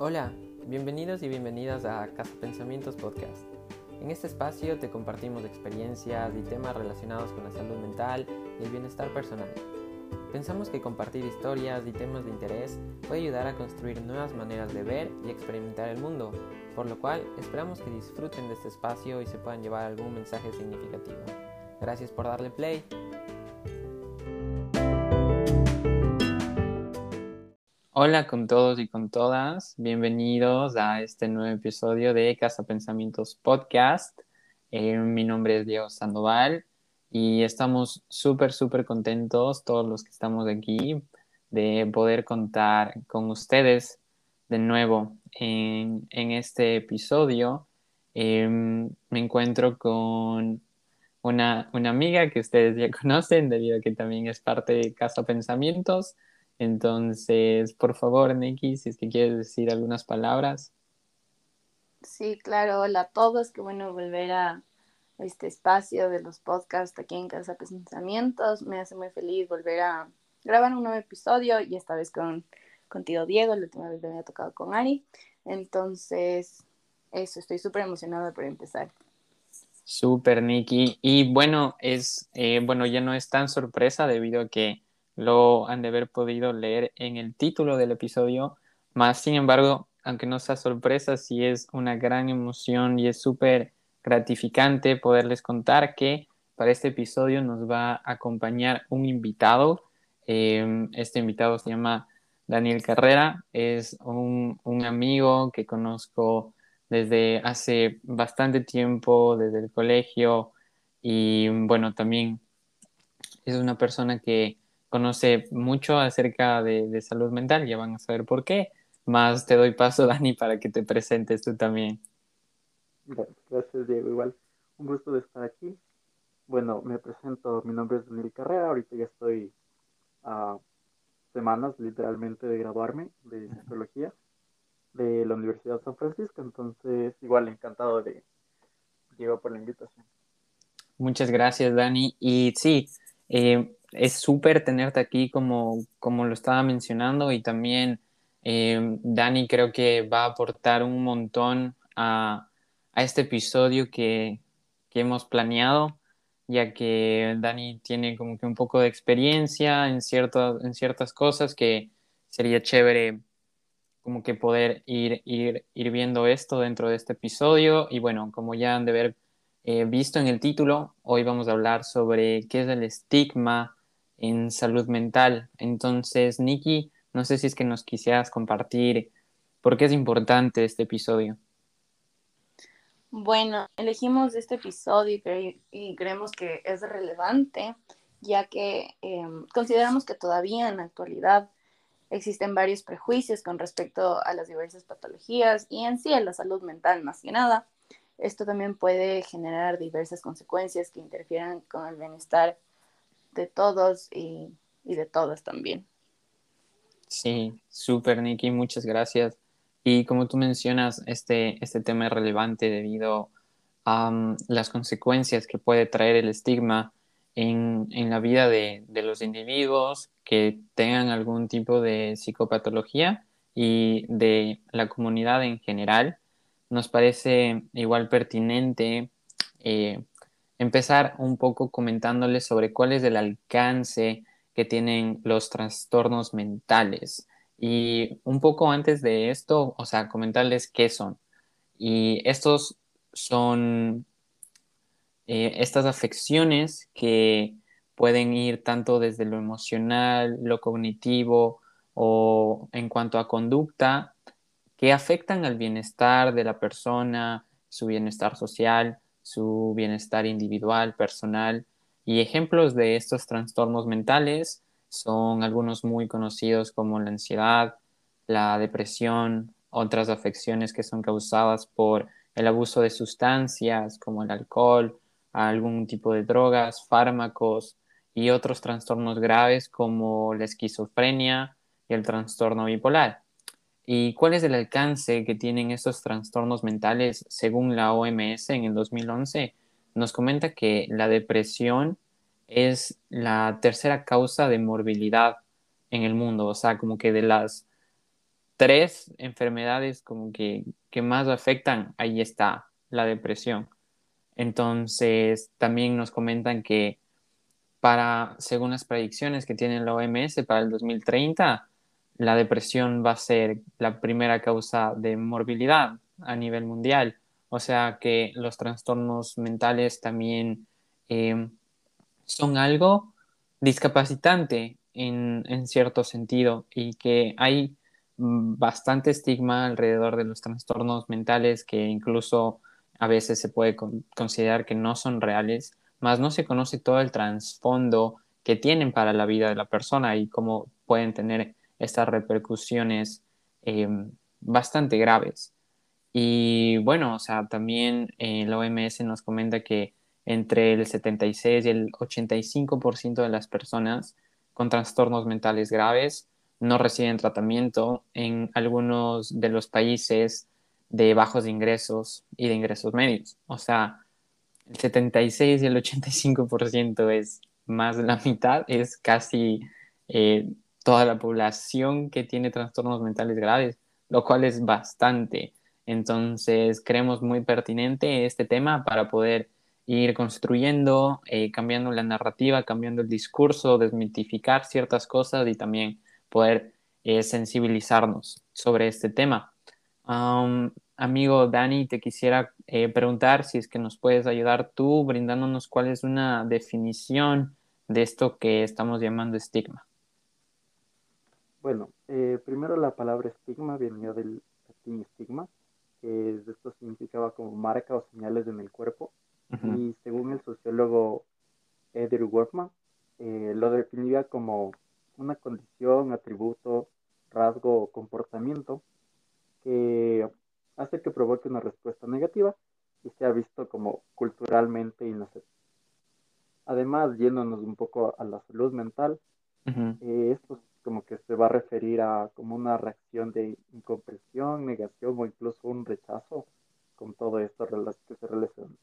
Hola, bienvenidos y bienvenidas a Casa Pensamientos Podcast. En este espacio te compartimos experiencias y temas relacionados con la salud mental y el bienestar personal. Pensamos que compartir historias y temas de interés puede ayudar a construir nuevas maneras de ver y experimentar el mundo, por lo cual esperamos que disfruten de este espacio y se puedan llevar algún mensaje significativo. Gracias por darle play. Hola con todos y con todas, bienvenidos a este nuevo episodio de Casa Pensamientos Podcast. Eh, mi nombre es Diego Sandoval y estamos súper, súper contentos todos los que estamos aquí de poder contar con ustedes de nuevo en, este episodio. Em, me encuentro con una, una amiga que ustedes ya conocen debido a que también es parte de Casa Pensamientos. Entonces, por favor, Neki, si es que quieres decir algunas palabras. Sí, claro, hola a todos, qué bueno volver a este espacio de los podcasts aquí en Casa Pensamientos. Me hace muy feliz volver a grabar un nuevo episodio y esta vez con contigo, Diego, la última vez me había tocado con Ari. Entonces, eso, estoy súper emocionada por empezar. Súper, Nikki. Y bueno, es, eh, bueno, ya no es tan sorpresa debido a que lo han de haber podido leer en el título del episodio, más sin embargo, aunque no sea sorpresa, sí es una gran emoción y es súper gratificante poderles contar que para este episodio nos va a acompañar un invitado. Em, este invitado se llama Daniel Carrera, es un, un amigo que conozco desde hace bastante tiempo, desde el colegio, y bueno, también es una persona que conoce mucho acerca de, salud mental, ya van a saber por qué. Más te doy paso, Dani, para que te presentes tú también. Gracias, Diego. Igual, un gusto de estar aquí. Bueno, me presento, mi nombre es Daniel Carrera, ahorita ya estoy a semanas literalmente de graduarme de psicología de la Universidad de San Francisco, entonces igual encantado de Diego por la invitación. Muchas gracias, Dani. Y sí, eh, es súper tenerte aquí como, como lo estaba mencionando y también eh, Dani creo que va a aportar un montón a, a este episodio que, que, hemos planeado, ya que Dani tiene como que un poco de experiencia en, cierto, en ciertas cosas que sería chévere como que poder ir, ir, ir viendo esto dentro de este episodio. Y bueno, como ya han de ver eh, visto en el título, hoy vamos a hablar sobre qué es el estigma en salud mental. Entonces, Nikki, no sé si es que nos quisieras compartir por qué es importante este episodio. Bueno, elegimos este episodio y, creemos que es relevante, ya que em, consideramos que todavía en la actualidad existen varios prejuicios con respecto a las diversas patologías y en sí a la salud mental más que nada. Esto también puede generar diversas consecuencias que interfieran con el bienestar de todos y, de todas también. Sí, súper, Nikki, muchas gracias. Y como tú mencionas, este, este tema es relevante debido a mm, las consecuencias que puede traer el estigma en, la vida de, de, los individuos que tengan algún tipo de psicopatología y de la comunidad en general nos parece igual pertinente eh, empezar un poco comentándoles sobre cuál es el alcance que tienen los trastornos mentales. Y un poco antes de esto, o sea, comentarles qué son. Y estos son eh, estas afecciones que pueden ir tanto desde lo emocional, lo cognitivo o en cuanto a conducta, que afectan al bienestar de la persona, su bienestar social, su bienestar individual, personal. Y ejemplos de estos trastornos mentales son algunos muy conocidos como la ansiedad, la depresión, otras afecciones que son causadas por el abuso de sustancias como el alcohol, algún tipo de drogas, fármacos y otros trastornos graves como la esquizofrenia y el trastorno bipolar. ¿Y cuál es el alcance que tienen estos trastornos mentales según la OMS en el 2011? Nos comenta que la depresión es la tercera causa de morbilidad en el mundo, o sea, como que de las tres enfermedades como que, que más afectan, ahí está la depresión. Entonces, también nos comentan que para, según las predicciones que tiene la OMS para el 2030, la depresión va a ser la primera causa de morbilidad a nivel mundial. O sea que los trastornos mentales también eh, son algo discapacitante en, en, cierto sentido y que hay bastante estigma alrededor de los trastornos mentales que incluso a veces se puede considerar que no son reales, más no se conoce todo el trasfondo que tienen para la vida de la persona y cómo pueden tener estas repercusiones eh, bastante graves. Y bueno, o sea, también eh, la OMS nos comenta que entre el 76 y el 85% de las personas con trastornos mentales graves no reciben tratamiento en algunos de los países de bajos ingresos y de ingresos medios. O sea, el 76 y el 85% es más de la mitad, es casi eh, toda la población que tiene trastornos mentales graves, lo cual es bastante. Entonces, creemos muy pertinente este tema para poder ir construyendo, eh, cambiando la narrativa, cambiando el discurso, desmitificar ciertas cosas y también poder eh, sensibilizarnos sobre este tema. amigo Dani, te quisiera eh, preguntar si es que nos puedes ayudar tú brindándonos cuál es una definición de esto que estamos llamando estigma. Bueno, primero la palabra estigma venía del latín estigma, que esto significaba como marca o señales en el cuerpo y según el sociólogo Edward Workman, eh, lo definía como una condición, atributo, rasgo o comportamiento que hace que provoque una respuesta negativa y sea visto como culturalmente inaceptable. Además, yéndonos un poco a la salud mental, eh, esto como que se va a referir a como una reacción de incomprensión, negación o incluso un rechazo con todo esto que se relaciona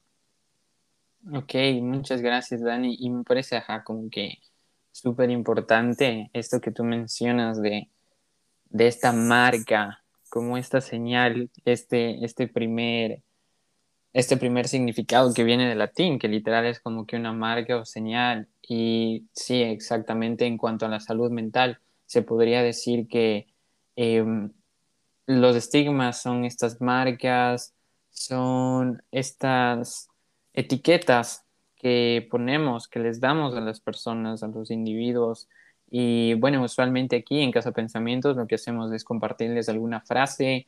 Ok, muchas gracias, Dani. Y me parece, ajá, como que súper importante esto que tú mencionas de, de esta marca, como esta señal, este, este primer, este primer significado que viene del latín, que literal es como que una marca o señal. Y sí, exactamente en cuanto a la salud mental, se podría decir que em, los estigmas son estas marcas, son estas etiquetas que ponemos, que les damos a las personas, a los individuos. Y bueno, usualmente aquí en Casa Pensamientos lo que hacemos es compartirles alguna frase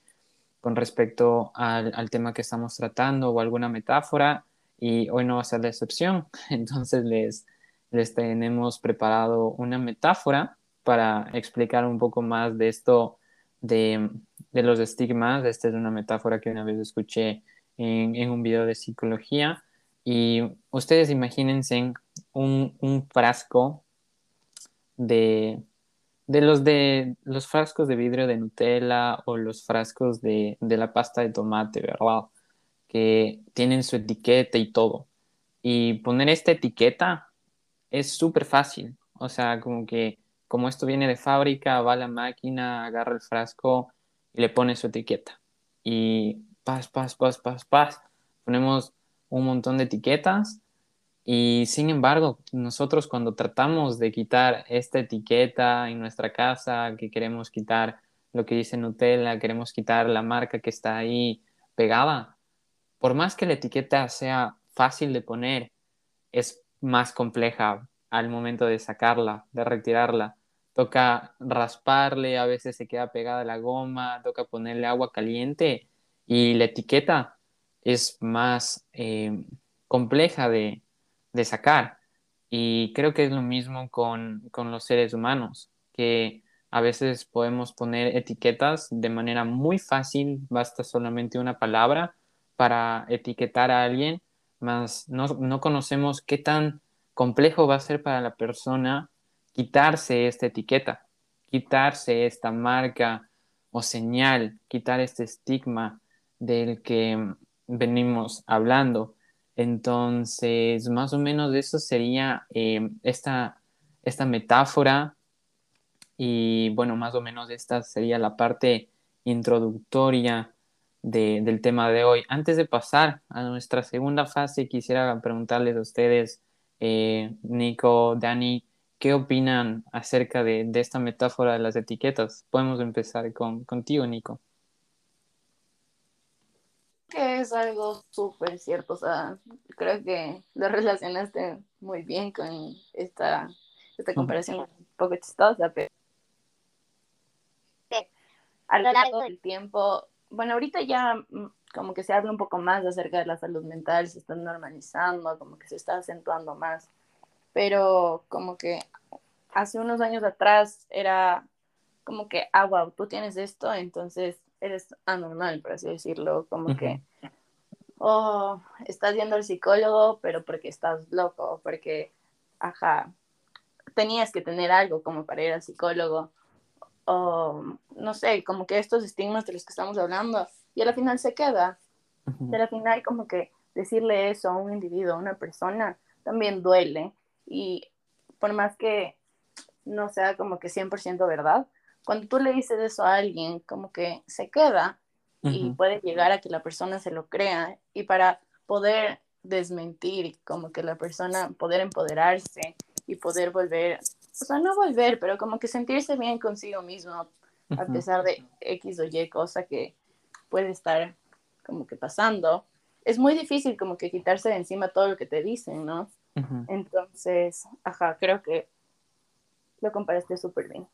con respecto al, tema que estamos tratando o alguna metáfora y hoy no va a ser la excepción. Entonces les, les tenemos preparado una metáfora para explicar un poco más de esto de, de los estigmas. Esta es una metáfora que una vez escuché en, en un video de psicología y ustedes imagínense un, un frasco de, de, los de los frascos de vidrio de Nutella o los frascos de, de la pasta de tomate, ¿verdad? Que tienen su etiqueta y todo. Y poner esta etiqueta es súper fácil. O sea, como que como esto viene de fábrica, va a la máquina, agarra el frasco y le pone su etiqueta. Y pas, pas, pas, pas, pas. Ponemos un montón de etiquetas y sin embargo, nosotros cuando tratamos de quitar esta etiqueta en nuestra casa, que queremos quitar lo que dice Nutella, queremos quitar la marca que está ahí pegada, por más que la etiqueta sea fácil de poner, es más compleja al momento de sacarla, de retirarla. Toca rasparle, a veces se queda pegada la goma, toca ponerle agua caliente y la etiqueta es más eh, compleja de, sacar. Y creo que es lo mismo con, los seres humanos, que a veces podemos poner etiquetas de manera muy fácil, basta solamente una palabra para etiquetar a alguien, más no, no conocemos qué tan complejo va a ser para la persona quitarse esta etiqueta, quitarse esta marca o señal, quitar este estigma del que venimos hablando. Entonces, más o menos eso sería eh, esta, esta metáfora y bueno, más o menos esta sería la parte introductoria del tema de hoy. Antes de pasar a nuestra segunda fase, quisiera preguntarles a ustedes, eh, Nico, Dani, ¿qué opinan acerca de, esta metáfora de las etiquetas? Podemos empezar con, contigo, Nico. Que es algo súper cierto, o sea, creo que lo relacionaste muy bien con esta, esta comparación un poco chistosa, pero a lo largo del tiempo, bueno, ahorita ya mm, como que se habla un poco más acerca de la salud mental, se está normalizando, como que se está acentuando más, pero como que hace unos años atrás era como que, ah, wow, tú tienes esto, entonces eres anormal, por así decirlo, como que, oh, estás yendo al psicólogo, pero porque estás loco, porque, ajá, tenías que tener algo como para ir al psicólogo, o no sé, como que estos estigmas de los que estamos hablando, y a la final se queda. Y a la final como que decirle eso a un individuo, a una persona, también duele. Y por más que no sea como que 100% verdad, cuando tú le dices eso a alguien, como que se queda y puede llegar a que la persona se lo crea. Y para poder desmentir, como que la persona poder empoderarse y poder volver o sea, no volver, pero como que sentirse bien consigo mismo, a pesar de X o Y cosa que puede estar como que pasando. Es muy difícil como que quitarse de encima todo lo que te dicen, ¿no? Entonces, ajá, creo que lo comparaste súper bien.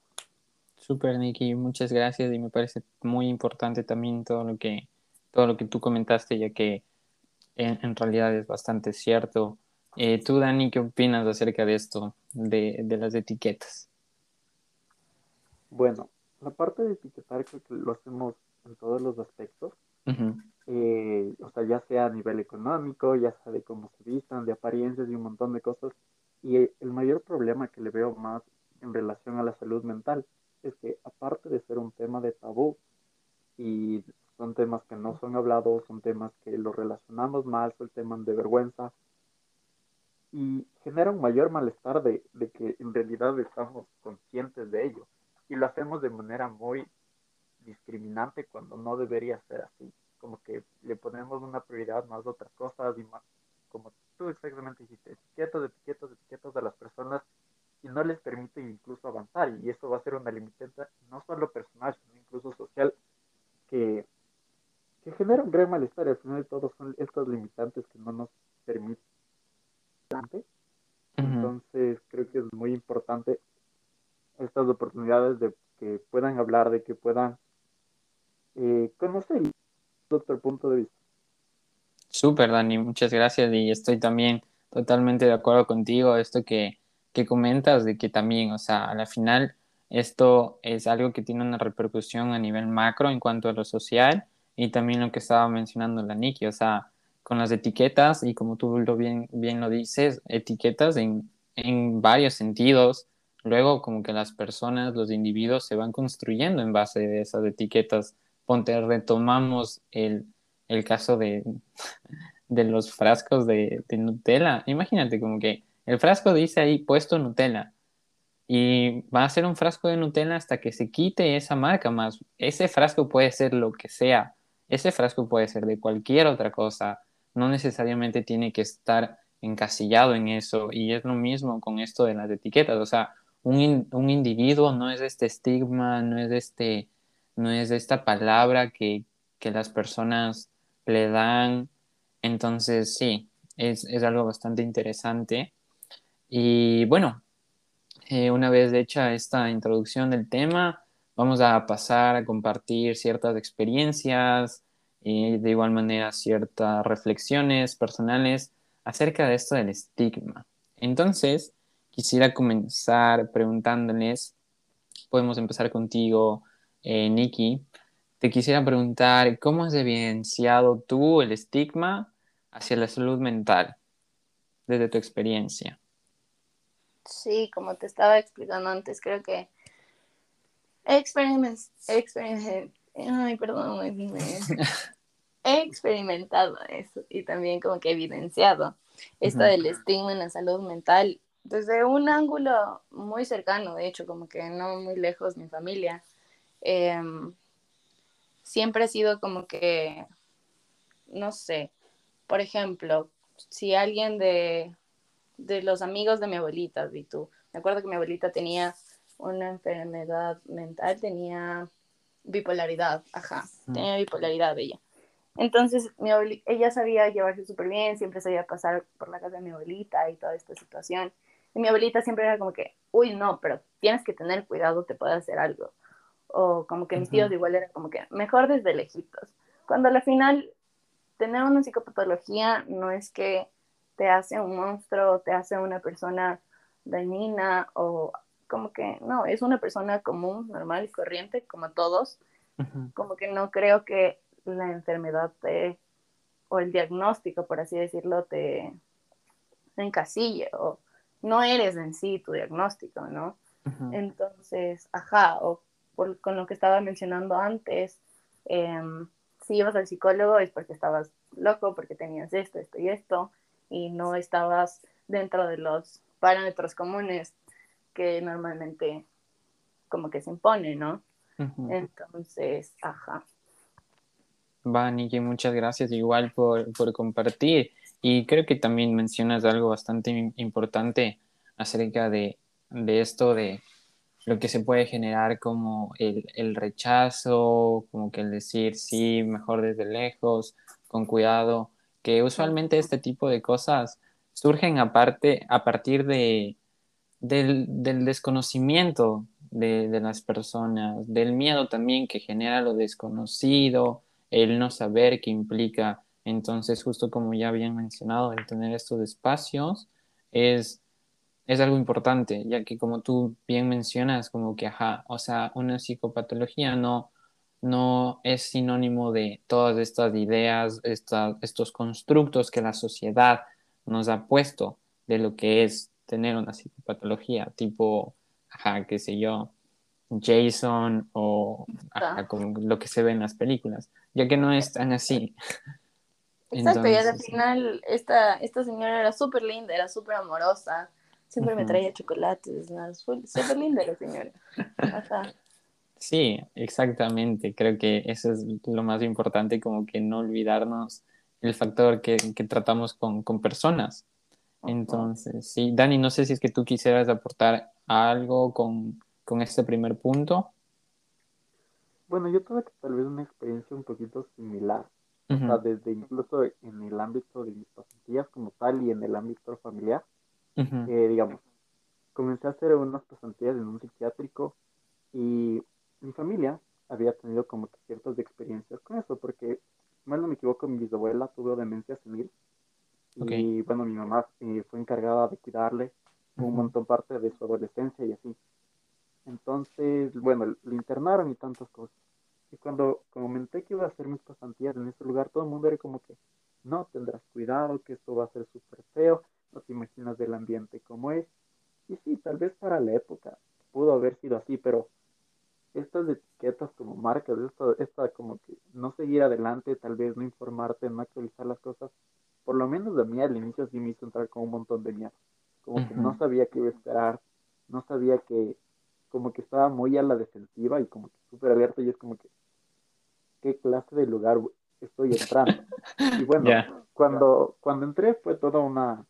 Súper, Nikki, muchas gracias y me parece muy importante también todo lo que, todo lo que tú comentaste, ya que en, en realidad es bastante cierto. Eh, tú, Dani, ¿qué opinas acerca de esto, de, las etiquetas? Bueno, la parte de etiquetar creo que lo hacemos en todos los aspectos. Eh, o sea, ya sea a nivel económico, ya sea de cómo se vistan, de apariencias y un montón de cosas. Y el mayor problema que le veo más en relación a la salud mental es que aparte de ser un tema de tabú y son temas que no son hablados, son temas que lo relacionamos mal, son temas de vergüenza, y genera un mayor malestar de, que en realidad estamos conscientes de ello y lo hacemos de manera muy discriminante cuando no debería ser así, como que le ponemos una prioridad más a otras cosas y más, como tú exactamente dijiste, etiquetas, etiquetas, etiquetas de las personas y no les permite incluso avanzar y eso va a ser una limitante no solo personal, sino incluso social que, que genera un gran malestar al final de todo son estas limitantes que no nos permiten. Entonces creo que es muy importante estas oportunidades de que puedan hablar, de que puedan eh, conocer otro punto de vista. Súper, Dani, muchas gracias y estoy también totalmente de acuerdo contigo, esto que, que comentas, de que también, o sea, a la final esto es algo que tiene una repercusión a nivel macro en cuanto a lo social y también lo que estaba mencionando la Niki, o sea, con las etiquetas y como tú lo bien, bien lo dices, etiquetas en, en varios sentidos. Luego como que las personas, los individuos se van construyendo en base de esas etiquetas. Ponte, retomamos el, el caso de, de los frascos de, de, Nutella. Imagínate como que el frasco dice ahí puesto Nutella y va a ser un frasco de Nutella hasta que se quite esa marca más. Ese frasco puede ser lo que sea. Ese frasco puede ser de cualquier otra cosa no necesariamente tiene que estar encasillado en eso y es lo mismo con esto de las etiquetas, o sea, un, un individuo no es este estigma, no es este, no es esta palabra que, que las personas le dan, entonces sí, es, es algo bastante interesante y bueno, eh, una vez hecha esta introducción del tema, vamos a pasar a compartir ciertas experiencias, y de igual manera ciertas reflexiones personales acerca de esto del estigma. Entonces, quisiera comenzar preguntándoles, podemos empezar contigo, eh, Nikki, te quisiera preguntar, ¿cómo has evidenciado tú el estigma hacia la salud mental desde tu experiencia? Sí, como te estaba explicando antes, creo que he experimentado, Ay, perdón, he experimentado eso y también como que he evidenciado esto del estigma en la salud mental desde un ángulo muy cercano, de hecho, como que no muy lejos mi familia. Em, siempre ha sido como que, no sé, por ejemplo, si alguien de, de los amigos de mi abuelita, vi tú, me acuerdo que mi abuelita tenía una enfermedad mental, tenía bipolaridad, ajá, tenía bipolaridad ella. Entonces, mi ella sabía llevarse súper bien, siempre sabía pasar por la casa de mi abuelita y toda esta situación. Y mi abuelita siempre era como que, uy, no, pero tienes que tener cuidado, te puede hacer algo. O como que mis tíos igual eran como que, mejor desde lejitos. Cuando al final, tener una psicopatología no es que te hace un monstruo, te hace una persona dañina o como que no, es una persona común, normal y corriente, como todos. Como que no creo que la enfermedad te, o el diagnóstico, por así decirlo, te, encasille o no eres en sí tu diagnóstico, ¿no? Entonces, ajá, o con lo que estaba mencionando antes, em, si ibas al psicólogo es porque estabas loco, porque tenías esto, esto y esto, y no estabas dentro de los parámetros comunes que normalmente como que se impone, ¿no? Entonces, ajá. Va, Niki, muchas gracias igual por, por, compartir. Y creo que también mencionas algo bastante importante acerca de, de, esto de lo que se puede generar como el, el, rechazo, como que el decir sí, mejor desde lejos, con cuidado, que usualmente este tipo de cosas surgen aparte, a partir de, del, del desconocimiento de, de, las personas, del miedo también que genera lo desconocido, el no saber qué implica. Entonces, justo como ya habían mencionado, el tener estos espacios es, es algo importante, ya que como tú bien mencionas, como que, ajá, o sea, una psicopatología no, no es sinónimo de todas estas ideas, estos constructos que la sociedad nos ha puesto de lo que es tener una psicopatología, tipo, ajá, qué sé yo, Jason o ajá, como lo que se ve en las películas ya que no es tan así. Exacto, y al final esta, esta señora era súper linda, era súper amorosa, siempre me traía chocolates, súper linda la señora. Sí, exactamente, creo que eso es lo más importante, como que no olvidarnos el factor que, que tratamos con, con personas. Entonces, sí, Dani, no sé si es que tú quisieras aportar algo con, con este primer punto. Bueno, yo tuve tal vez una experiencia un poquito similar. O sea, desde incluso en el ámbito de mis pasantías como tal y en el ámbito familiar. Eh, digamos, comencé a hacer unas pasantías en un psiquiátrico y mi familia había tenido como que ciertas experiencias con eso, porque, mal no me equivoco, mi bisabuela tuvo demencia senil. Y bueno, mi mamá eh, fue encargada de cuidarle un montón parte de su adolescencia y así. Entonces, bueno, le internaron y tantas cosas. Y cuando comenté que iba a hacer mis pasantías en ese lugar, todo el mundo era como que, no, tendrás cuidado, que esto va a ser súper feo, no te imaginas del ambiente como es. Y sí, tal vez para la época pudo haber sido así, pero estas etiquetas como marcas, esta, esta como que no seguir adelante, tal vez no informarte, no actualizar las cosas, por lo menos de mí al inicio sí me hizo entrar con un montón de miedo. Como que no sabía qué iba a esperar, no sabía que como que estaba muy a la defensiva y como que súper abierto y es como que, ¿qué clase de lugar estoy entrando? Y bueno, cuando, cuando entré fue toda una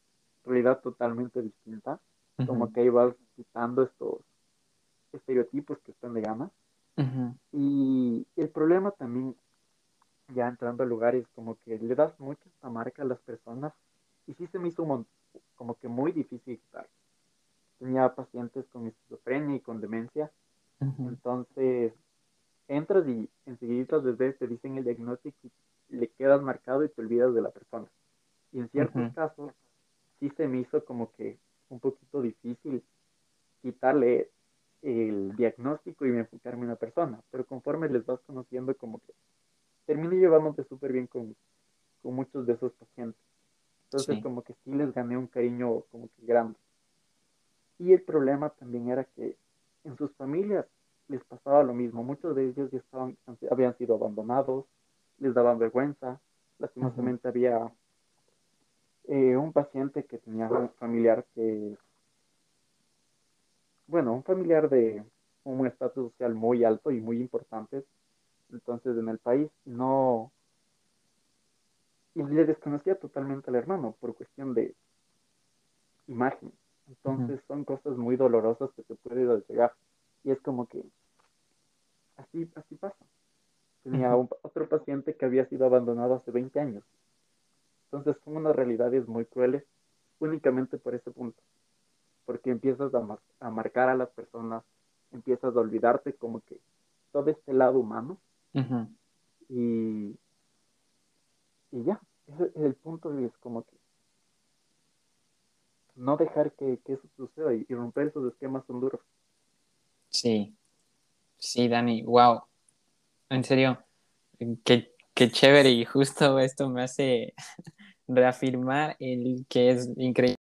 realidad totalmente distinta, como que ibas quitando estos estereotipos que están de gama. Y el problema también, ya entrando a lugares, como que le das mucha esta marca a las personas y sí se me hizo como que muy difícil quitar tenía pacientes con esquizofrenia y con demencia. Entonces, entras y enseguida desde te dicen el diagnóstico y le quedas marcado y te olvidas de la persona. Y en ciertos casos, sí se me hizo como que un poquito difícil quitarle el diagnóstico y enfocarme en una persona, pero conforme les vas conociendo, como que terminé llevándote súper bien con, con, muchos de esos pacientes. Entonces, como que sí les gané un cariño como que grande. Y el problema también era que en sus familias les pasaba lo mismo. Muchos de ellos ya estaban, habían sido abandonados, les daban vergüenza. Lastimosamente había eh, un paciente que tenía un familiar que, bueno, un familiar de un estatus social muy alto y muy importante, entonces en el país no... Y le desconocía totalmente al hermano por cuestión de imagen. Entonces son cosas muy dolorosas que te pueden llegar. Y es como que así, así pasa. Tenía otro paciente que había sido abandonado hace 20 años. Entonces son unas realidades muy crueles únicamente por ese punto. Porque empiezas a, a marcar a las personas, empiezas a olvidarte como que todo este lado humano. y, y ya, es el punto y es como que no dejar que, eso suceda y, romper esos esquemas son duros. Sí, sí, Dani, wow. En serio, qué, qué chévere y justo esto me hace reafirmar el que es increíble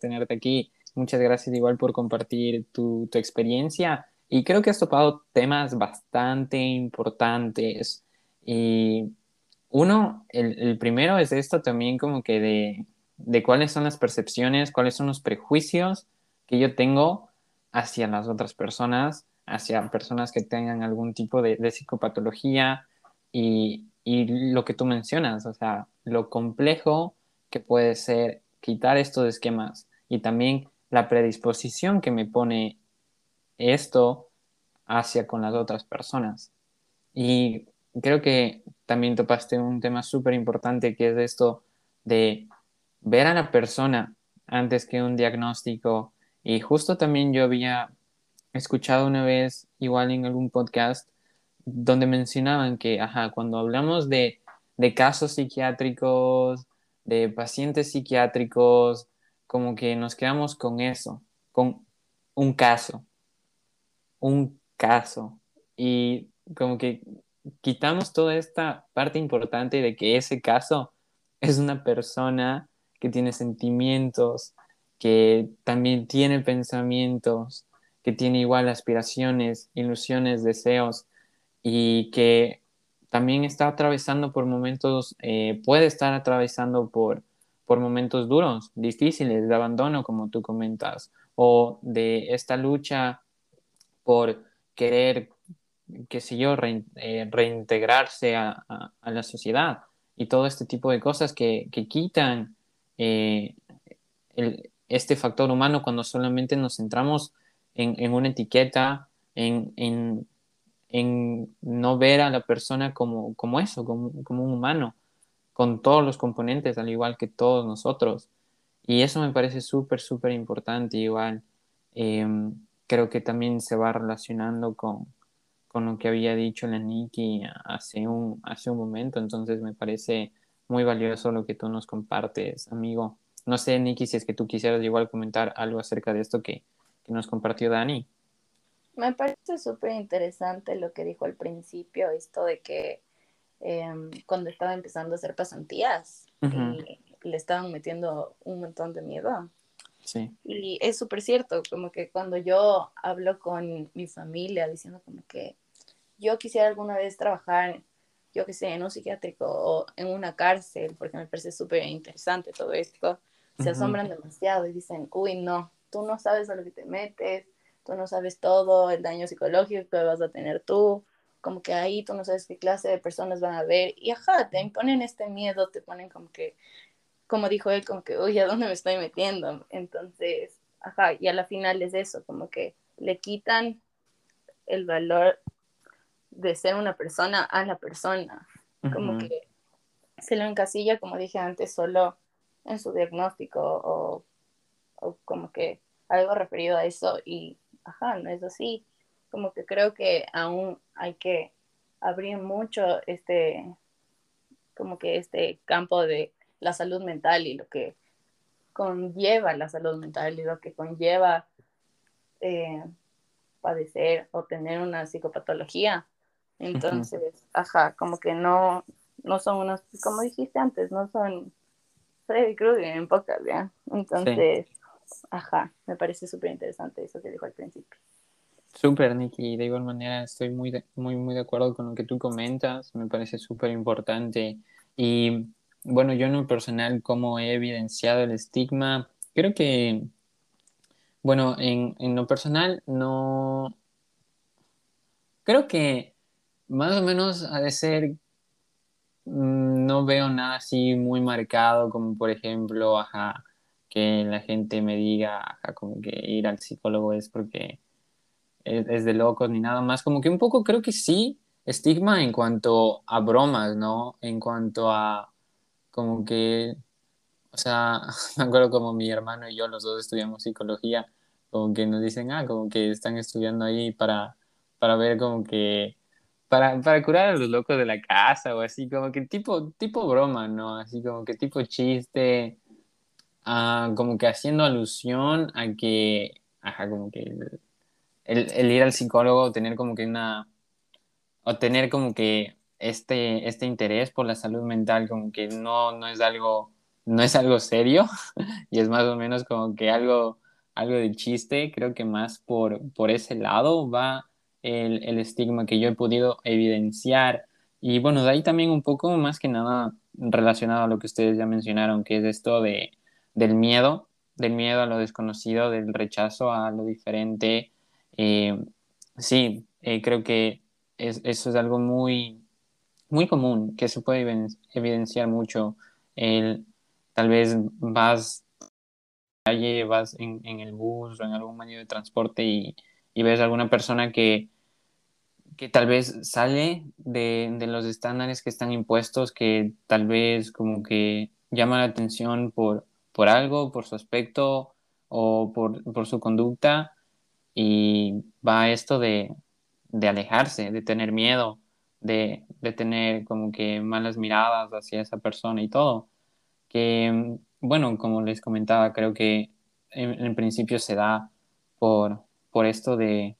tenerte aquí. Muchas gracias igual por compartir tu, tu experiencia y creo que has topado temas bastante importantes. Y uno, el, el primero es esto también como que de, de cuáles son las percepciones, cuáles son los prejuicios que yo tengo hacia las otras personas, hacia personas que tengan algún tipo de, psicopatología y, y, lo que tú mencionas, o sea, lo complejo que puede ser quitar estos esquemas y también la predisposición que me pone esto hacia con las otras personas. Y creo que también topaste un tema súper importante que es esto de ver a la persona antes que un diagnóstico. Y justo también yo había escuchado una vez, igual en algún podcast, donde mencionaban que, ajá, cuando hablamos de, de casos psiquiátricos, de pacientes psiquiátricos, como que nos quedamos con eso, con un caso, un caso. Y como que quitamos toda esta parte importante de que ese caso es una persona que tiene sentimientos, que también tiene pensamientos, que tiene igual aspiraciones, ilusiones, deseos y que también está atravesando por momentos, eh, puede estar atravesando por, por momentos duros, difíciles, de abandono, como tú comentas, o de esta lucha por querer, qué sé yo, eh, reintegrarse a, la sociedad y todo este tipo de cosas que, que quitan eh, este factor humano cuando solamente nos centramos en, una etiqueta, en, no ver a la persona como, como eso, como, un humano, con todos los componentes, al igual que todos nosotros. Y eso me parece súper, súper importante. Igual, em, creo que también se va relacionando con, con lo que había dicho la Nikki hace un, hace un momento. Entonces me parece muy valioso lo que tú nos compartes, amigo. No sé, Nikki, si es que tú quisieras igual comentar algo acerca de esto que, nos compartió Dani. Me parece súper interesante lo que dijo al principio, esto de que em, cuando estaba empezando a hacer pasantías le estaban metiendo un montón de miedo. Sí. Y es súper cierto, como que cuando yo hablo con mi familia diciendo como que yo quisiera alguna vez trabajar yo que sé, en un psiquiátrico o en una cárcel, porque me parece súper interesante todo esto, se asombran demasiado y dicen, uy, no, tú no sabes a lo que te metes, tú no sabes todo el daño psicológico que vas a tener tú, como que ahí tú no sabes qué clase de personas van a ver, y ajá, te imponen este miedo, te ponen como que, como dijo él, como que, uy, ¿a dónde me estoy metiendo? Entonces, ajá, y a la final es eso, como que le quitan el valor de ser una persona a la persona. Como que se lo encasilla, como dije antes, solo en su diagnóstico o, o, como que algo referido a eso y, ajá, no es así. Como que creo que aún hay que abrir mucho este, como que este campo de la salud mental y lo que conlleva la salud mental y lo que conlleva eh, padecer o tener una psicopatología entonces, ajá, como que no, no son unos, como dijiste antes, no son Freddy Krueger en pocas, ¿ya? Entonces, ajá, me parece súper interesante eso que dijo al principio. Súper, Nikki, de igual manera estoy muy, muy, muy de acuerdo con lo que tú comentas, me parece súper importante. Y bueno, yo en lo personal, como he evidenciado el estigma, creo que, bueno, en, en lo personal no, creo que más o menos ha de ser, mm, no veo nada así muy marcado como por ejemplo, ajá, que la gente me diga, como que ir al psicólogo es porque es, es de locos ni nada más, como que un poco creo que sí, estigma en cuanto a bromas, ¿no? En cuanto a como que, o sea, me acuerdo como mi hermano y yo, los dos estudiamos psicología, como que nos dicen, ah, como que están estudiando ahí para, para ver como que, para, para curar a los locos de la casa o así, como que tipo, tipo broma, ¿no? Así como que tipo chiste, ah, como que haciendo alusión a que, ajá, como que el, el, el ir al psicólogo, tener como que una, o tener como que este, este interés por la salud mental como que no, no es algo, no es algo serio y es más o menos como que algo, algo de chiste, creo que más por, por ese lado va el, el estigma que yo he podido evidenciar. Y bueno, de ahí también un poco más que nada relacionado a lo que ustedes ya mencionaron, que es esto de, del miedo, del miedo a lo desconocido, del rechazo a lo diferente. Eh, sí, eh, creo que es, eso es algo muy, muy común, que se puede evidenciar mucho. El, tal vez vas calle, vas en, el bus o en algún medio de transporte y, ves a alguna persona que, que tal vez sale de, los estándares que están impuestos, que tal vez como que llama la atención por, por algo, por su aspecto o por, por su conducta y va esto de, de alejarse, de tener miedo, de, de, tener como que malas miradas hacia esa persona y todo. Que, bueno, como les comentaba, creo que en, en principio se da por, por esto de,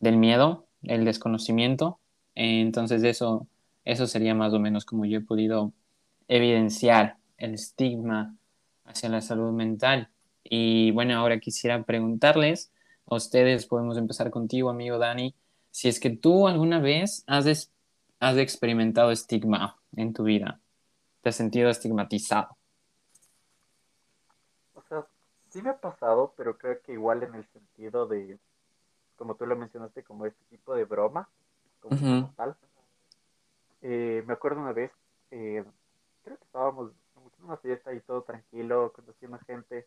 del miedo, el desconocimiento. Entonces eso, eso sería más o menos como yo he podido evidenciar el estigma hacia la salud mental. Y bueno, ahora quisiera preguntarles a ustedes, podemos empezar contigo, amigo Dani, si es que tú alguna vez has, has experimentado estigma en tu vida, te has sentido estigmatizado. O sea, sí me ha pasado, pero creo que igual en el sentido de, como tú lo mencionaste, como este tipo de broma, como uh -huh. tal. Eh, me acuerdo una vez, eh, creo que estábamos una fiesta y todo tranquilo, conociendo gente,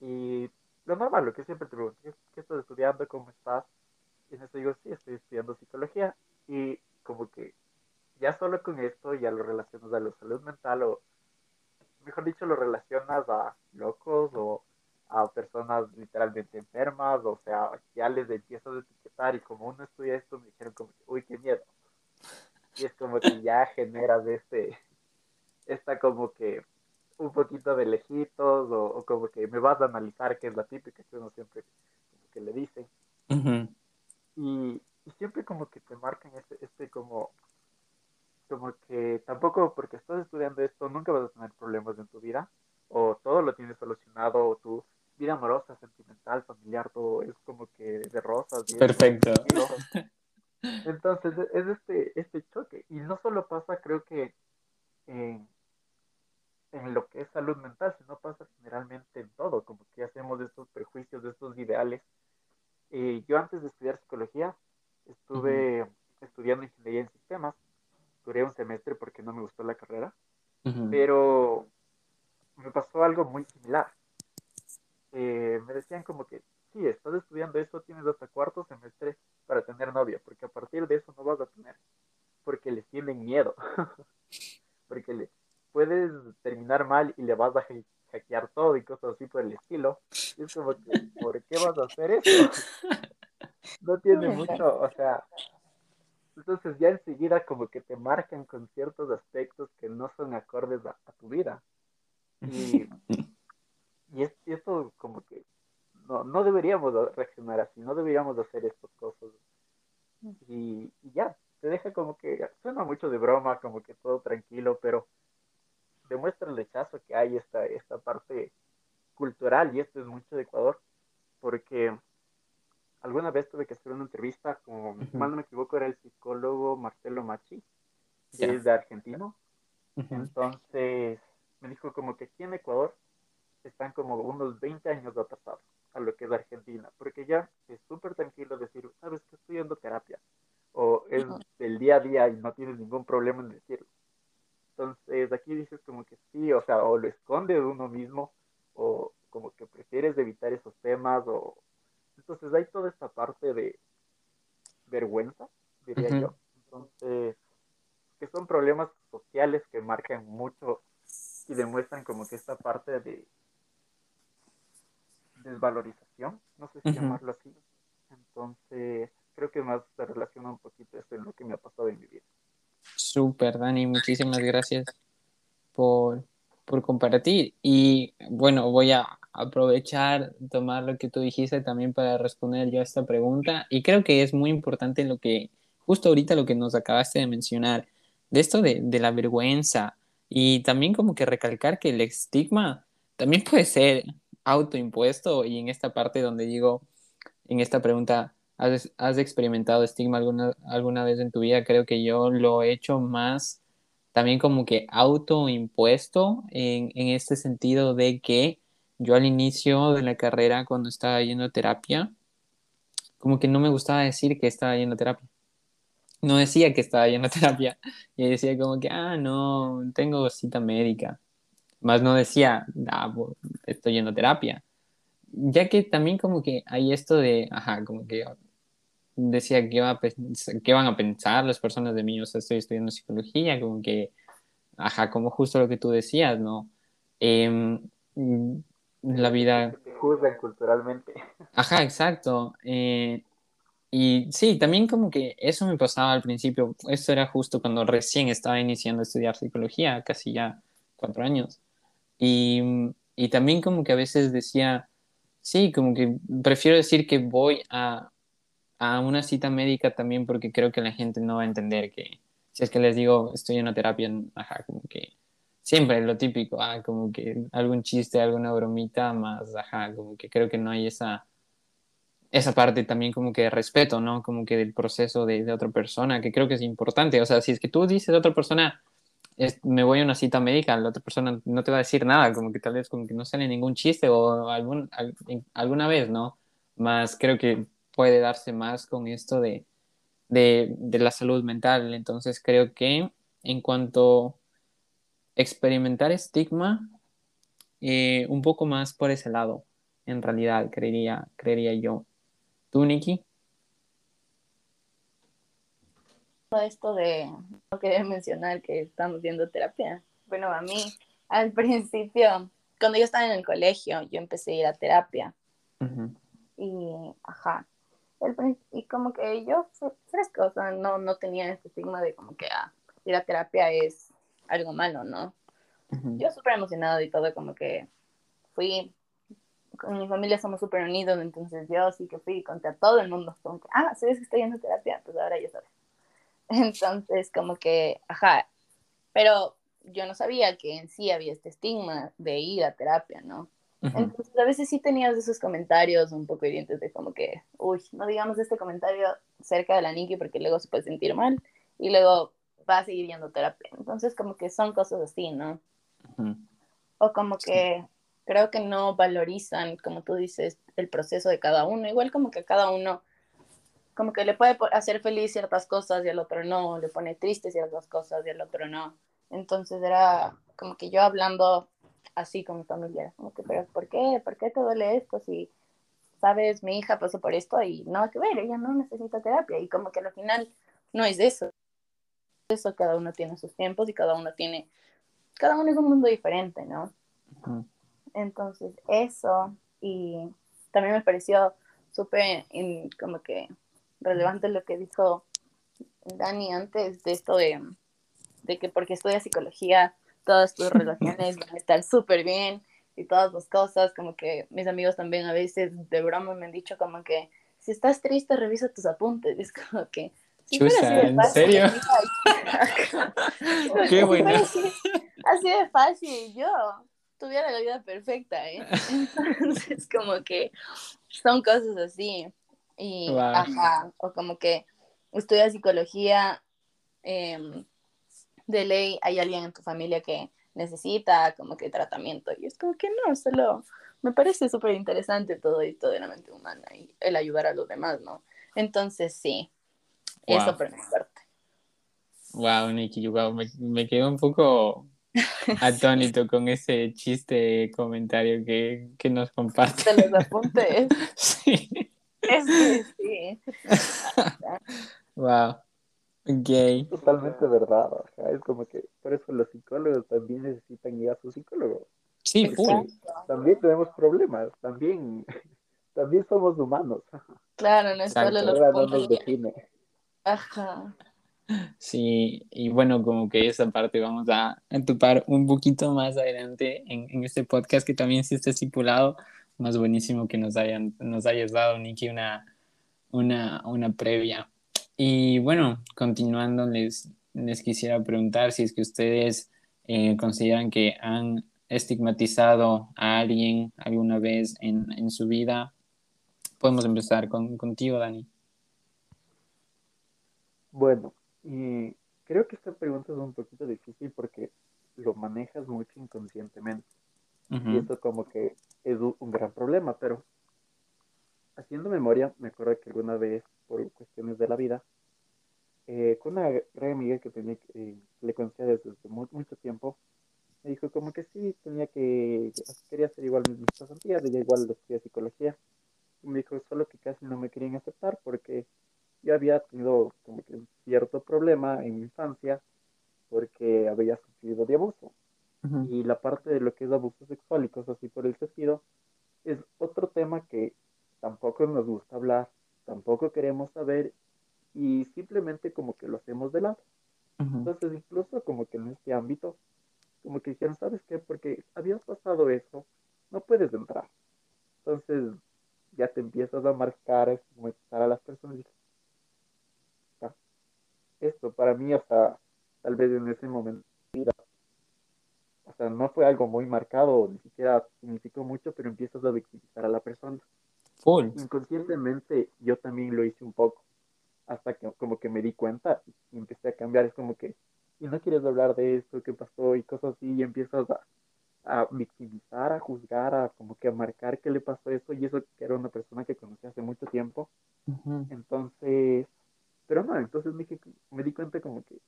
y lo normal, lo que siempre te pregunto, ¿qué, estás estudiando? ¿Cómo estás? Y eso digo, sí, estoy estudiando psicología. Y como que ya solo con esto ya lo relacionas a la salud mental o, mejor dicho, lo relacionas a locos o a personas literalmente enfermas, o sea, ya les empiezas a etiquetar y como uno estudia esto me dijeron como, uy, qué miedo. Y es como que ya generas este, esta como que un poquito de lejitos o, o, como que me vas a analizar, que es la típica que uno siempre como que le dice. Uh -huh. Y, y, siempre como que te marcan este, este como, como que tampoco porque estás estudiando esto nunca vas a tener problemas en tu vida o todo lo tienes solucionado o tu vida amorosa, sentimental, familiar, todo es como que de rosas. Perfecto. Entonces es este, este choque y no solo pasa creo que en, en lo que es salud mental, sino pasa generalmente en todo, como que hacemos estos prejuicios, de estos ideales eh, yo antes de estudiar psicología estuve uh -huh. estudiando ingeniería en sistemas. Duré un semestre porque no me gustó la carrera. Uh -huh. Pero me pasó algo muy similar. Eh, me decían como que, sí, estás estudiando eso, tienes hasta cuarto semestre para tener novia, porque a partir de eso no vas a tener, porque les tienen miedo. porque le, puedes terminar mal y le vas a hackear todo y cosas así por el estilo. Y es como que, ¿por qué vas a hacer eso? No tiene mucho, o sea, entonces ya enseguida como que te marcan con ciertos aspectos que no son acordes a, a tu vida. Y, y, es, y, esto como que no, no deberíamos reaccionar así, no deberíamos hacer estas cosas. Y, y ya, te deja como que, suena mucho de broma, como que todo tranquilo, pero demuestra el rechazo que hay esta, esta parte cultural y esto es mucho de Ecuador porque alguna vez tuve que hacer una entrevista con, uh -huh. mal no me equivoco, era el psicólogo Marcelo Machi, que yeah. es de argentino. Uh -huh. Entonces me dijo como que aquí en Ecuador están como unos 20 años atrasados a lo que es Argentina, porque ya es súper tranquilo decir, sabes que estoy yendo terapia, o es uh -huh. de el día a día y no tienes ningún problema en decirlo. Entonces, aquí dices como que sí, o sea, o lo esconde de uno mismo, o como que prefieres evitar esos temas, o... Entonces hay toda esta parte de vergüenza, diría yo. Entonces, que son problemas sociales que marcan mucho y demuestran como que esta parte de desvalorización, no sé si llamarlo así. Entonces, creo que más se relaciona un poquito esto en lo que me ha pasado en mi vida. Súper, Dani, muchísimas gracias por, por compartir. Y bueno, voy a aprovechar, tomar lo que tú dijiste también para responder yo a esta pregunta. Y creo que es muy importante lo que, justo ahorita lo que nos acabaste de mencionar, de esto de, de la vergüenza y también como que recalcar que el estigma también puede ser autoimpuesto y en esta parte donde digo, en esta pregunta, ¿has, experimentado estigma alguna, alguna vez en tu vida? Creo que yo lo he hecho más también como que autoimpuesto en, en este sentido de que yo al inicio de la carrera, cuando estaba yendo a terapia, como que no me gustaba decir que estaba yendo a terapia. No decía que estaba yendo a terapia. Y decía como que, ah, no, tengo cita médica. Más no decía, ah, estoy yendo a terapia. Ya que también como que hay esto de, ajá, como que decía que, iba qué van a pensar las personas de mí, o sea, estoy estudiando psicología, como que, ajá, como justo lo que tú decías, ¿no? Eh, la vida... te juzgan culturalmente. Ajá, exacto. Eh, y sí, también como que eso me pasaba al principio. Esto era justo cuando recién estaba iniciando a estudiar psicología, casi ya cuatro años. Y, y también como que a veces decía, sí, como que prefiero decir que voy a, a una cita médica también porque creo que la gente no va a entender que si es que les digo estoy en una terapia, ajá, como que siempre lo típico, ah, como que algún chiste, alguna bromita más, ajá, como que creo que no hay esa, esa parte también como que de respeto, ¿no? Como que del proceso de, otra persona, que creo que es importante. O sea, si es que tú dices a otra persona, me voy a una cita médica, la otra persona no te va a decir nada, como que tal vez como que no sale ningún chiste o algún, alguna vez, ¿no? Más creo que puede darse más con esto de, de, de la salud mental. Entonces creo que en cuanto experimentar estigma eh, un poco más por ese lado, en realidad, creería, creería yo. ¿Tú, Nikki? Esto de no querer mencionar que estamos viendo terapia. Bueno, a mí, al principio, cuando yo estaba en el colegio, yo empecé a ir a terapia. Y, ajá, y como que yo fresco, o sea, no, no tenía este estigma de como que ah, ir a terapia es algo malo, ¿no? Yo súper emocionado y todo, como que fui, con mi familia somos súper unidos, entonces yo sí que fui y conté a todo el mundo, como que, ah, ¿sabes que estoy yendo a terapia? Pues ahora ya sabes. Entonces, como que, ajá, pero yo no sabía que en sí había este estigma de ir a terapia, ¿no? Entonces, a veces sí tenías esos comentarios un poco hirientes de como que, uy, no digamos este comentario cerca de la Nikki porque luego se puede sentir mal y luego va a seguir yendo a terapia. Entonces, como que son cosas así, ¿no? O como que creo que no valorizan, como tú dices, el proceso de cada uno. Igual como que cada uno, como que le puede hacer feliz ciertas cosas y al otro no, le pone triste ciertas cosas y al otro no. Entonces era como que yo hablando así con mi familia, como que, pero ¿por qué? ¿Por qué te duele esto? Si, sabes, mi hija pasó por esto y no que ver, ella no necesita terapia. Y como que al final no es eso. Eso cada uno tiene sus tiempos y cada uno tiene cada uno es un mundo diferente, ¿no? Entonces, eso, y también me pareció súper como que relevante lo que dijo Dani antes de esto de, de que porque estudia psicología, todas tus relaciones van a estar súper bien y todas las cosas, como que mis amigos también a veces de broma me han dicho como que si estás triste revisa tus apuntes, es como que... Chusa, ¿en serio? Qué bueno así de fácil, yo tuviera la vida perfecta, ¿eh? Entonces, como que son cosas así. Y, ajá, o como que estudia psicología, em, de ley hay alguien en tu familia que necesita como que tratamiento. Y es como que no, solo me parece súper interesante todo esto de la mente humana y el ayudar a los demás, ¿no? Entonces, sí, eso por mi parte. Wow, Nikki, wow, me, me quedo un poco atónito con ese chiste comentario que, que nos comparte. Te los apuntes. Sí. Es que sí. Wow. Ok. Totalmente verdad. ajá, Es como que por eso los psicólogos también necesitan ir a su psicólogo. Sí, full. También tenemos problemas, también, también somos humanos. Claro, no es solo los no nos define. Ajá. Sí, y bueno, como que esa parte vamos a, a topar un poquito más adelante en, en este podcast que también sí está estipulado. Más buenísimo que nos, hayan, nos hayas dado, Nikki, una, una, una previa. Y bueno, continuando, les, les quisiera preguntar si es que ustedes eh, consideran que han estigmatizado a alguien alguna vez en, en su vida. Podemos empezar con, contigo, Dani. Bueno, y creo que esta pregunta es un poquito difícil porque lo manejas mucho inconscientemente. Y eso como que es un gran problema, pero haciendo memoria, me acuerdo que alguna vez, por cuestiones de la vida, eh, con una gran amiga que tenía, eh, le conocía desde mu- mucho tiempo, me dijo como que sí, tenía que, quería hacer igual mis pasantías, ella igual estudié psicología, y me dijo solo que casi no me querían aceptar porque yo había tenido como que un cierto problema en mi infancia porque había sufrido de abuso. Y la parte de lo que es abuso sexual y cosas así por el sentido es otro tema que tampoco nos gusta hablar, tampoco queremos saber y simplemente como que lo hacemos de lado. Entonces incluso como que en este ámbito, como que dijeron, ¿sabes qué? Porque habías pasado eso, no puedes entrar. Entonces ya te empiezas a marcar, a estigmatizar a las personas. "Ah, Esto para mí, o sea, tal vez en ese momento, o sea, no fue algo muy marcado, ni siquiera significó mucho, pero empiezas a victimizar a la persona. Full. Inconscientemente yo también lo hice un poco, hasta que como que me di cuenta y empecé a cambiar, es como que, y no quieres hablar de esto, qué pasó y cosas así, y empiezas a, a victimizar, a juzgar, a como que a marcar qué le pasó eso, y eso que era una persona que conocí hace mucho tiempo, entonces, pero no, entonces me, dije- me di cuenta como que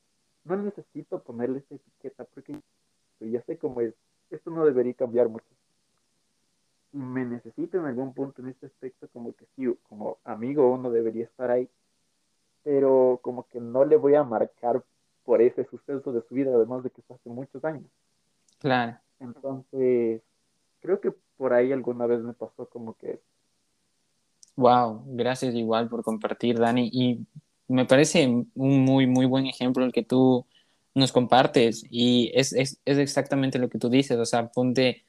no necesito ponerle esa etiqueta, porque ya sé cómo es, esto no debería cambiar mucho. Me necesito en algún punto en este aspecto, como que sí, como amigo uno debería estar ahí, pero como que no le voy a marcar por ese suceso de su vida, además de que fue hace muchos años. Claro. Entonces, creo que por ahí alguna vez me pasó como que, Wow, gracias igual por compartir, Dani. Y me parece un muy, muy buen ejemplo el que tú nos compartes. Y es, es, es exactamente lo que tú dices. O sea, ponte,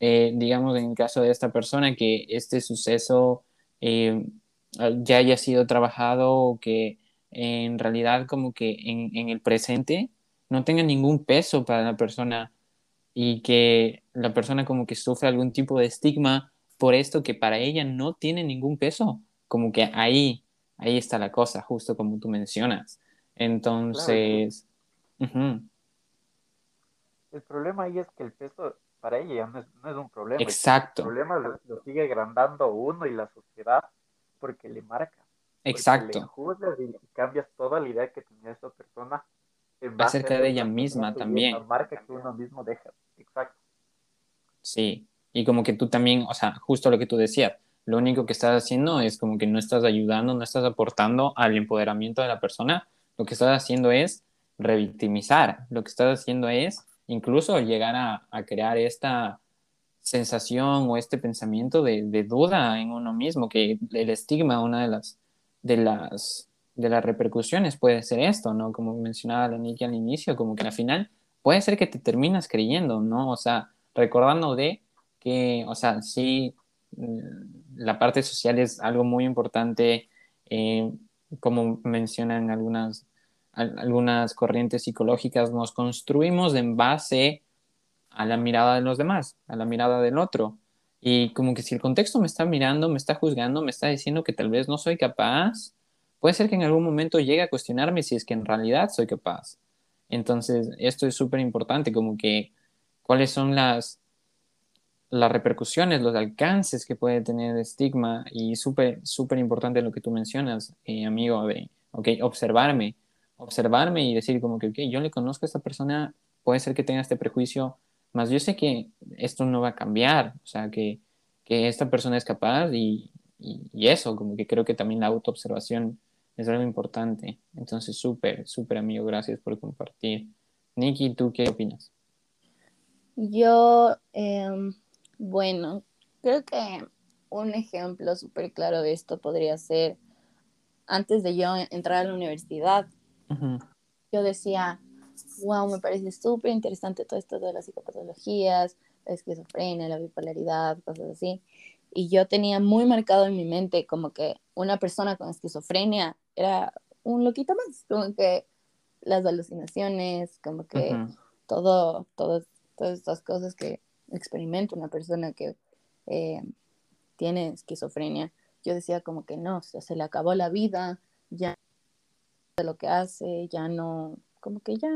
eh, digamos, en el caso de esta persona, que este suceso eh, ya haya sido trabajado o que en realidad como que en, en el presente no tenga ningún peso para la persona y que la persona como que sufre algún tipo de estigma por esto que para ella no tiene ningún peso. Como que ahí, ahí está la cosa, justo como tú mencionas. Entonces, el problema ahí es que el peso para ella ya no es, no es un problema. El exacto, problema lo, lo sigue agrandando uno y la sociedad porque le marca. porque le exacto. juzgas y cambias toda la idea que tenía esa persona Acerca de ella misma también. esa marca que uno mismo deja. Exacto. Sí, y como que tú también, o sea, justo lo que tú decías, lo único que estás haciendo es como que no estás ayudando, no estás aportando al empoderamiento de la persona, lo que estás haciendo es revictimizar, lo que estás haciendo es incluso llegar a, crear esta sensación o este pensamiento de, duda en uno mismo, que el estigma, una de las, de las, de las repercusiones puede ser esto, ¿no? Como mencionaba la Nikki al inicio, como que al final puede ser que te terminas creyendo, ¿no? O sea, recordando de que, o sea, sí, mm, la parte social es algo muy importante, eh, como mencionan algunas, al- algunas corrientes psicológicas, nos construimos en base a la mirada de los demás, a la mirada del otro. Y como que si el contexto me está mirando, me está juzgando, me está diciendo que tal vez no soy capaz, puede ser que en algún momento llegue a cuestionarme si es que en realidad soy capaz. Entonces, esto es súper importante, como que cuáles son las, las repercusiones, los alcances que puede tener el estigma y súper, súper importante lo que tú mencionas, eh, amigo, de, ok, observarme, observarme y decir como que, ok, yo le conozco a esta persona, puede ser que tenga este prejuicio, más yo sé que esto no va a cambiar, o sea, que, que esta persona es capaz y, y, eso, como que creo que también la autoobservación es algo importante. Entonces, súper, súper amigo, gracias por compartir. Nikki, ¿tú qué opinas? Yo, em, bueno, creo que un ejemplo súper claro de esto podría ser antes de yo entrar a la universidad. Yo decía, wow, me parece súper interesante todo esto de las psicopatologías, la esquizofrenia, la bipolaridad, cosas así. Y yo tenía muy marcado en mi mente como que una persona con esquizofrenia era un loquito más, como que las alucinaciones, como que todo, todo, todas estas cosas que experimenta una persona que eh, tiene esquizofrenia. Yo decía como que no, se le acabó la vida, ya de lo que hace, ya no, como que ya,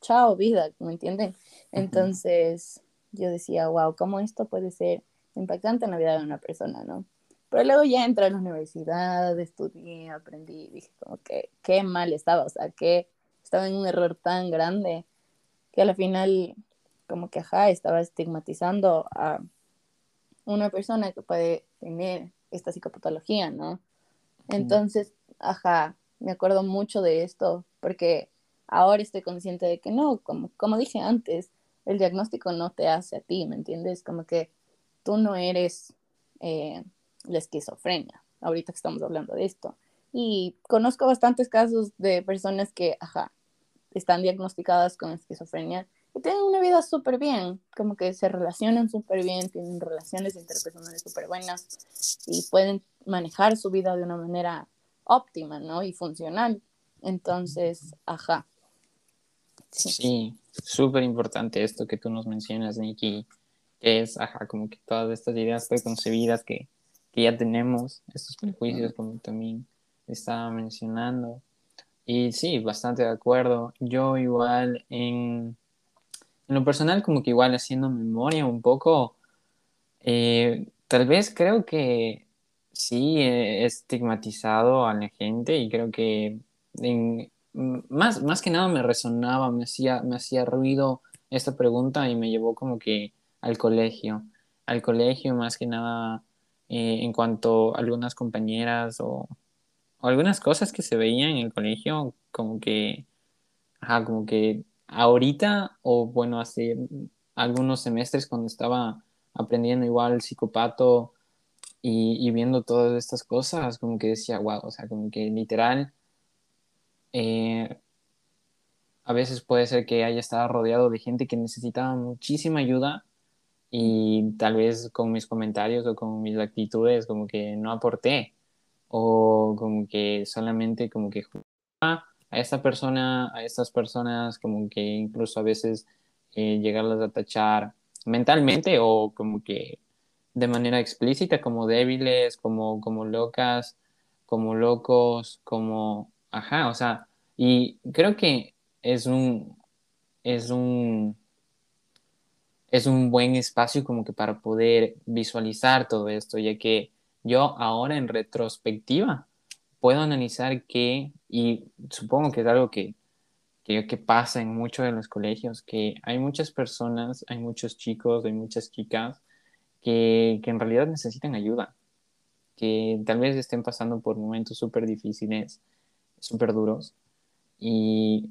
chao vida, ¿me entienden? Entonces yo decía, wow, ¿cómo esto puede ser impactante en la vida de una persona, ¿no? Pero luego ya entré a la universidad, estudié, aprendí, dije como que qué mal estaba, o sea, que estaba en un error tan grande que al final como que, ajá, estaba estigmatizando a una persona que puede tener esta psicopatología, ¿no? Entonces, ajá, me acuerdo mucho de esto porque ahora estoy consciente de que no, como, como dije antes, el diagnóstico no te hace a ti, ¿me entiendes? Como que tú no eres eh, la esquizofrenia, ahorita que estamos hablando de esto. Y conozco bastantes casos de personas que, ajá, están diagnosticadas con esquizofrenia y tienen una vida súper bien, como que se relacionan súper bien, tienen relaciones interpersonales súper buenas y pueden manejar su vida de una manera óptima, ¿no? Y funcional. Entonces, ajá. Sí, súper importante esto que tú nos mencionas, Nikki, que es, ajá, como que todas estas ideas preconcebidas que, que ya tenemos, estos prejuicios, como también estaba mencionando. Y sí, bastante de acuerdo. Yo igual en, en lo personal, como que igual haciendo memoria un poco, eh, tal vez creo que sí estigmatizado a la gente y creo que más, más que nada me resonaba, me hacía, me hacía ruido esta pregunta y me llevó como que al colegio, al colegio más que nada eh, en cuanto a algunas compañeras o, algunas cosas que se veían en el colegio, como que, como que ahorita, o bueno, hace algunos semestres cuando estaba aprendiendo igual psicopato y, viendo todas estas cosas, como que decía, wow, o sea, como que literal, eh, a veces puede ser que haya estado rodeado de gente que necesitaba muchísima ayuda y tal vez con mis comentarios o con mis actitudes como que no aporté o como que solamente como que a esta persona, a estas personas, como que incluso a veces eh, llegarlas a tachar mentalmente o como que de manera explícita como débiles, como, como locas, como locos, como, ajá, o sea, y creo que es un, es un, es un buen espacio como que para poder visualizar todo esto, ya que yo ahora en retrospectiva puedo analizar que, y supongo que es algo que, que, que, pasa en muchos de los colegios, que hay muchas personas, hay muchos chicos, hay muchas chicas que, que en realidad necesitan ayuda, que tal vez estén pasando por momentos súper difíciles, súper duros, y,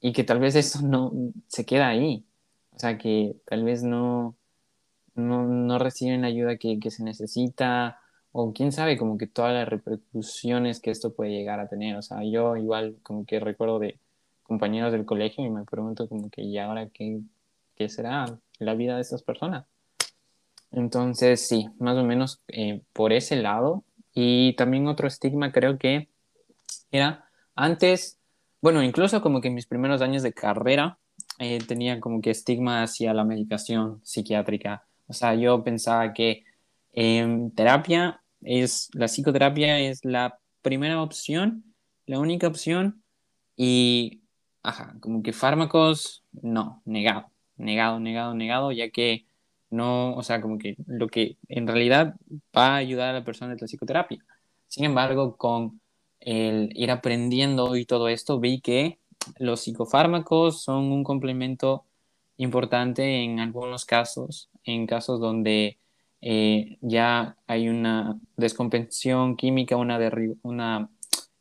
y que tal vez eso no se queda ahí, o sea, que tal vez no, no, no reciben la ayuda que, que se necesita o quién sabe como que todas las repercusiones que esto puede llegar a tener. O sea, yo igual como que recuerdo de compañeros del colegio y me pregunto como que, ¿y ahora qué, qué será la vida de estas personas? Entonces, sí, más o menos eh, por ese lado. Y también otro estigma creo que era antes, bueno, incluso como que mis primeros años de carrera eh, tenía como que estigma hacia la medicación psiquiátrica. O sea, yo pensaba que en terapia es la psicoterapia es la primera opción, la única opción y, ajá, como que fármacos, no, negado, negado, negado, negado, ya que no, o sea, como que lo que en realidad va a ayudar a la persona es la psicoterapia. Sin embargo, con el ir aprendiendo y todo esto, vi que los psicofármacos son un complemento importante en algunos casos, en casos donde eh, ya hay una descompensación química, una, una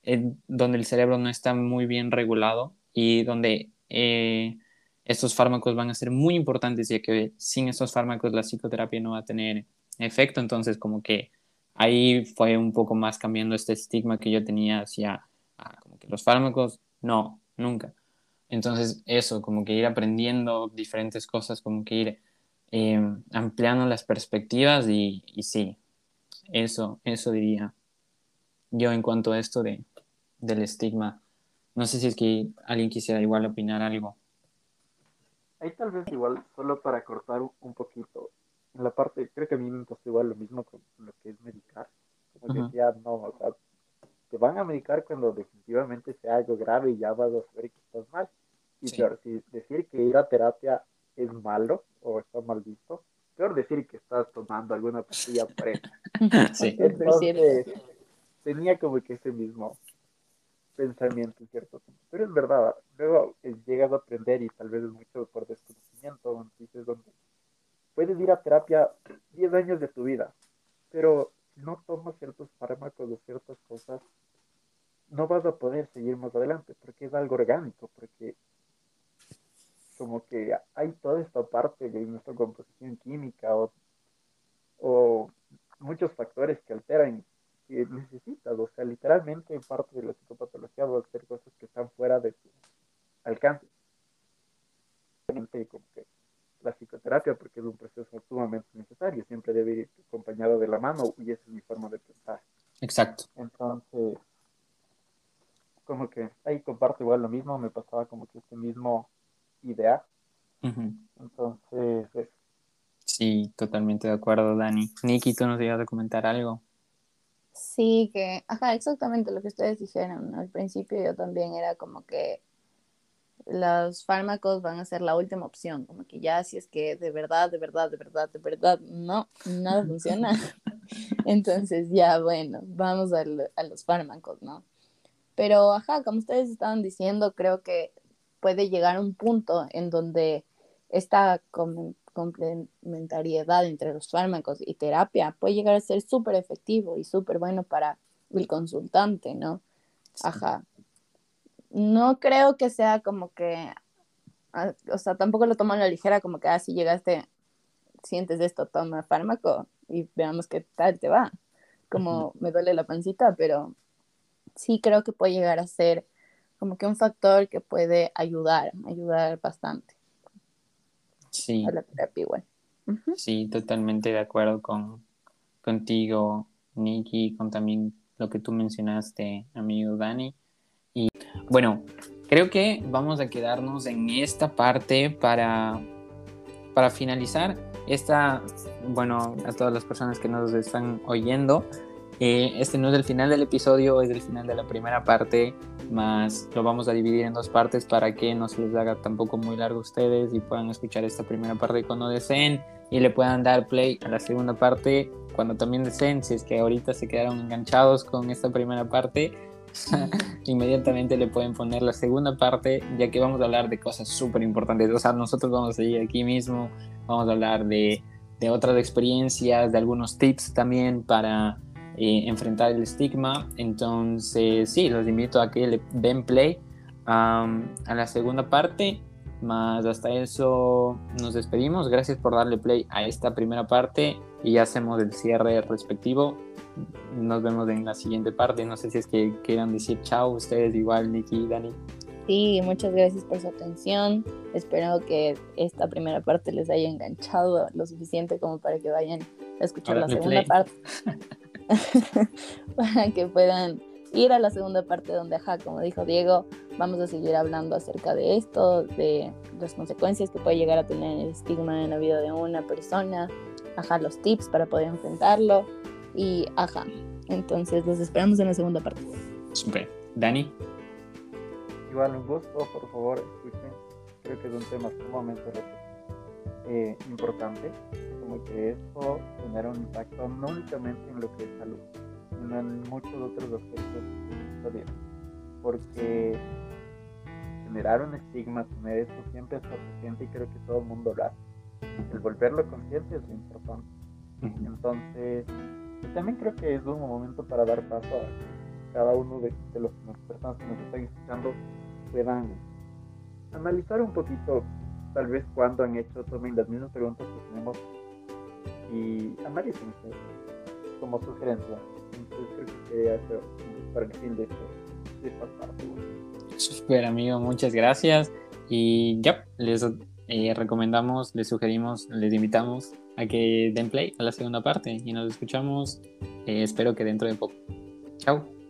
eh, donde el cerebro no está muy bien regulado y donde eh, estos fármacos van a ser muy importantes, ya que sin estos fármacos la psicoterapia no va a tener efecto. Entonces, como que ahí fue un poco más cambiando este estigma que yo tenía hacia ah, los fármacos, no, nunca. Entonces, eso, como que ir aprendiendo diferentes cosas, como que ir em, ampliando las perspectivas y, y, sí, eso, eso diría yo en cuanto a esto de, del estigma. No sé si es que alguien quisiera igual opinar algo. Ahí tal vez igual, solo para cortar un poquito, en la parte, creo que a mí me pasó igual lo mismo con lo que es medicar. Como que decía, no, o sea, te van a medicar cuando definitivamente sea algo grave y ya vas a saber que estás mal. Y peor, si decir que ir a terapia es malo o está mal visto, peor decir que estás tomando alguna pastilla por eso. sí. Entonces, tenía como que ese mismo pensamiento, ¿cierto? Pero es verdad, luego llegas a aprender y tal vez es mucho por desconocimiento, dices donde puedes ir a terapia 10 años de tu vida, pero si no tomas ciertos fármacos o ciertas cosas, no vas a poder seguir más adelante, porque es algo orgánico, porque como que hay toda esta parte de nuestra composición química o, o muchos factores que alteran que necesitas, o sea, literalmente parte de la psicopatología va a hacer cosas que están fuera de tu alcance. Como que la psicoterapia, porque es un proceso sumamente necesario, siempre debe ir acompañado de la mano y esa es mi forma de pensar. Exacto. Entonces, como que ahí comparto igual lo mismo, me pasaba como que este mismo idea. Entonces, Sí, totalmente de acuerdo, Dani. Nikki, ¿tú nos ibas a comentar algo? Sí, que, ajá, exactamente lo que ustedes dijeron. Al principio yo también era como que los fármacos van a ser la última opción, como que ya si es que de verdad, de verdad, de verdad, de verdad, no, nada funciona. Entonces ya, bueno, vamos a, a los fármacos, ¿no? Pero, ajá, como ustedes estaban diciendo, creo que puede llegar un punto en donde esta complementariedad entre los fármacos y terapia puede llegar a ser súper efectivo y súper bueno para el consultante, ¿no? Ajá. No creo que sea como que, ah, o sea, tampoco lo tomo a la ligera como que, ah, si llegaste, sientes esto, toma fármaco y veamos qué tal te va. Como me duele la pancita, pero sí creo que puede llegar a ser como que un factor que puede ayudar, ayudar bastante. Sí. A la terapia igual. Sí, totalmente de acuerdo con contigo, Nikki, con también lo que tú mencionaste, amigo Dani. Y bueno, creo que vamos a quedarnos en esta parte para, para finalizar. Esta, bueno, a todas las personas que nos están oyendo, eh, este no es el final del episodio, es el final de la primera parte, más lo vamos a dividir en dos partes para que no se les haga tampoco muy largo a ustedes y puedan escuchar esta primera parte cuando deseen y le puedan dar play a la segunda parte cuando también deseen. Si es que ahorita se quedaron enganchados con esta primera parte, inmediatamente le pueden poner la segunda parte, ya que vamos a hablar de cosas súper importantes. O sea, nosotros vamos a seguir aquí mismo, vamos a hablar de, de otras experiencias, de algunos tips también para eh, enfrentar el estigma. Entonces, sí, los invito a que le den play a la segunda parte. Más hasta eso nos despedimos. Gracias por darle play a esta primera parte y ya hacemos el cierre respectivo. Nos vemos en la siguiente parte. No sé si es que quieran decir chao ustedes, igual, Nikki y Dani. Sí, muchas gracias por su atención. Espero que esta primera parte les haya enganchado lo suficiente como para que vayan a escuchar la segunda parte. para que puedan ir a la segunda parte donde, ajá, como dijo Diego, vamos a seguir hablando acerca de esto, de las consecuencias que puede llegar a tener el estigma en la vida de una persona, ajá, los tips para poder enfrentarlo y ajá. Entonces los esperamos en la segunda parte. Super. Dani. Igual un gusto, por favor, escuchen. Creo que es un tema sumamente eh, importante que esto genera un impacto no únicamente en lo que es salud, sino en muchos otros aspectos episodio, porque generar un estigma, tener esto siempre es suficiente y creo que todo el mundo lo hace. El volverlo consciente es lo importante. Entonces, también creo que es un momento para dar paso a cada uno de, de los las personas que nos están escuchando puedan analizar un poquito, tal vez cuando han hecho, tomen las mismas preguntas que tenemos y analicen como sugerencia. Entonces creo que sería eso para el fin de, de esta parte. Super amigo, muchas gracias. Y ya, les eh, recomendamos, les sugerimos, les invitamos a que den play a la segunda parte y nos escuchamos, eh, espero que dentro de poco. Chao.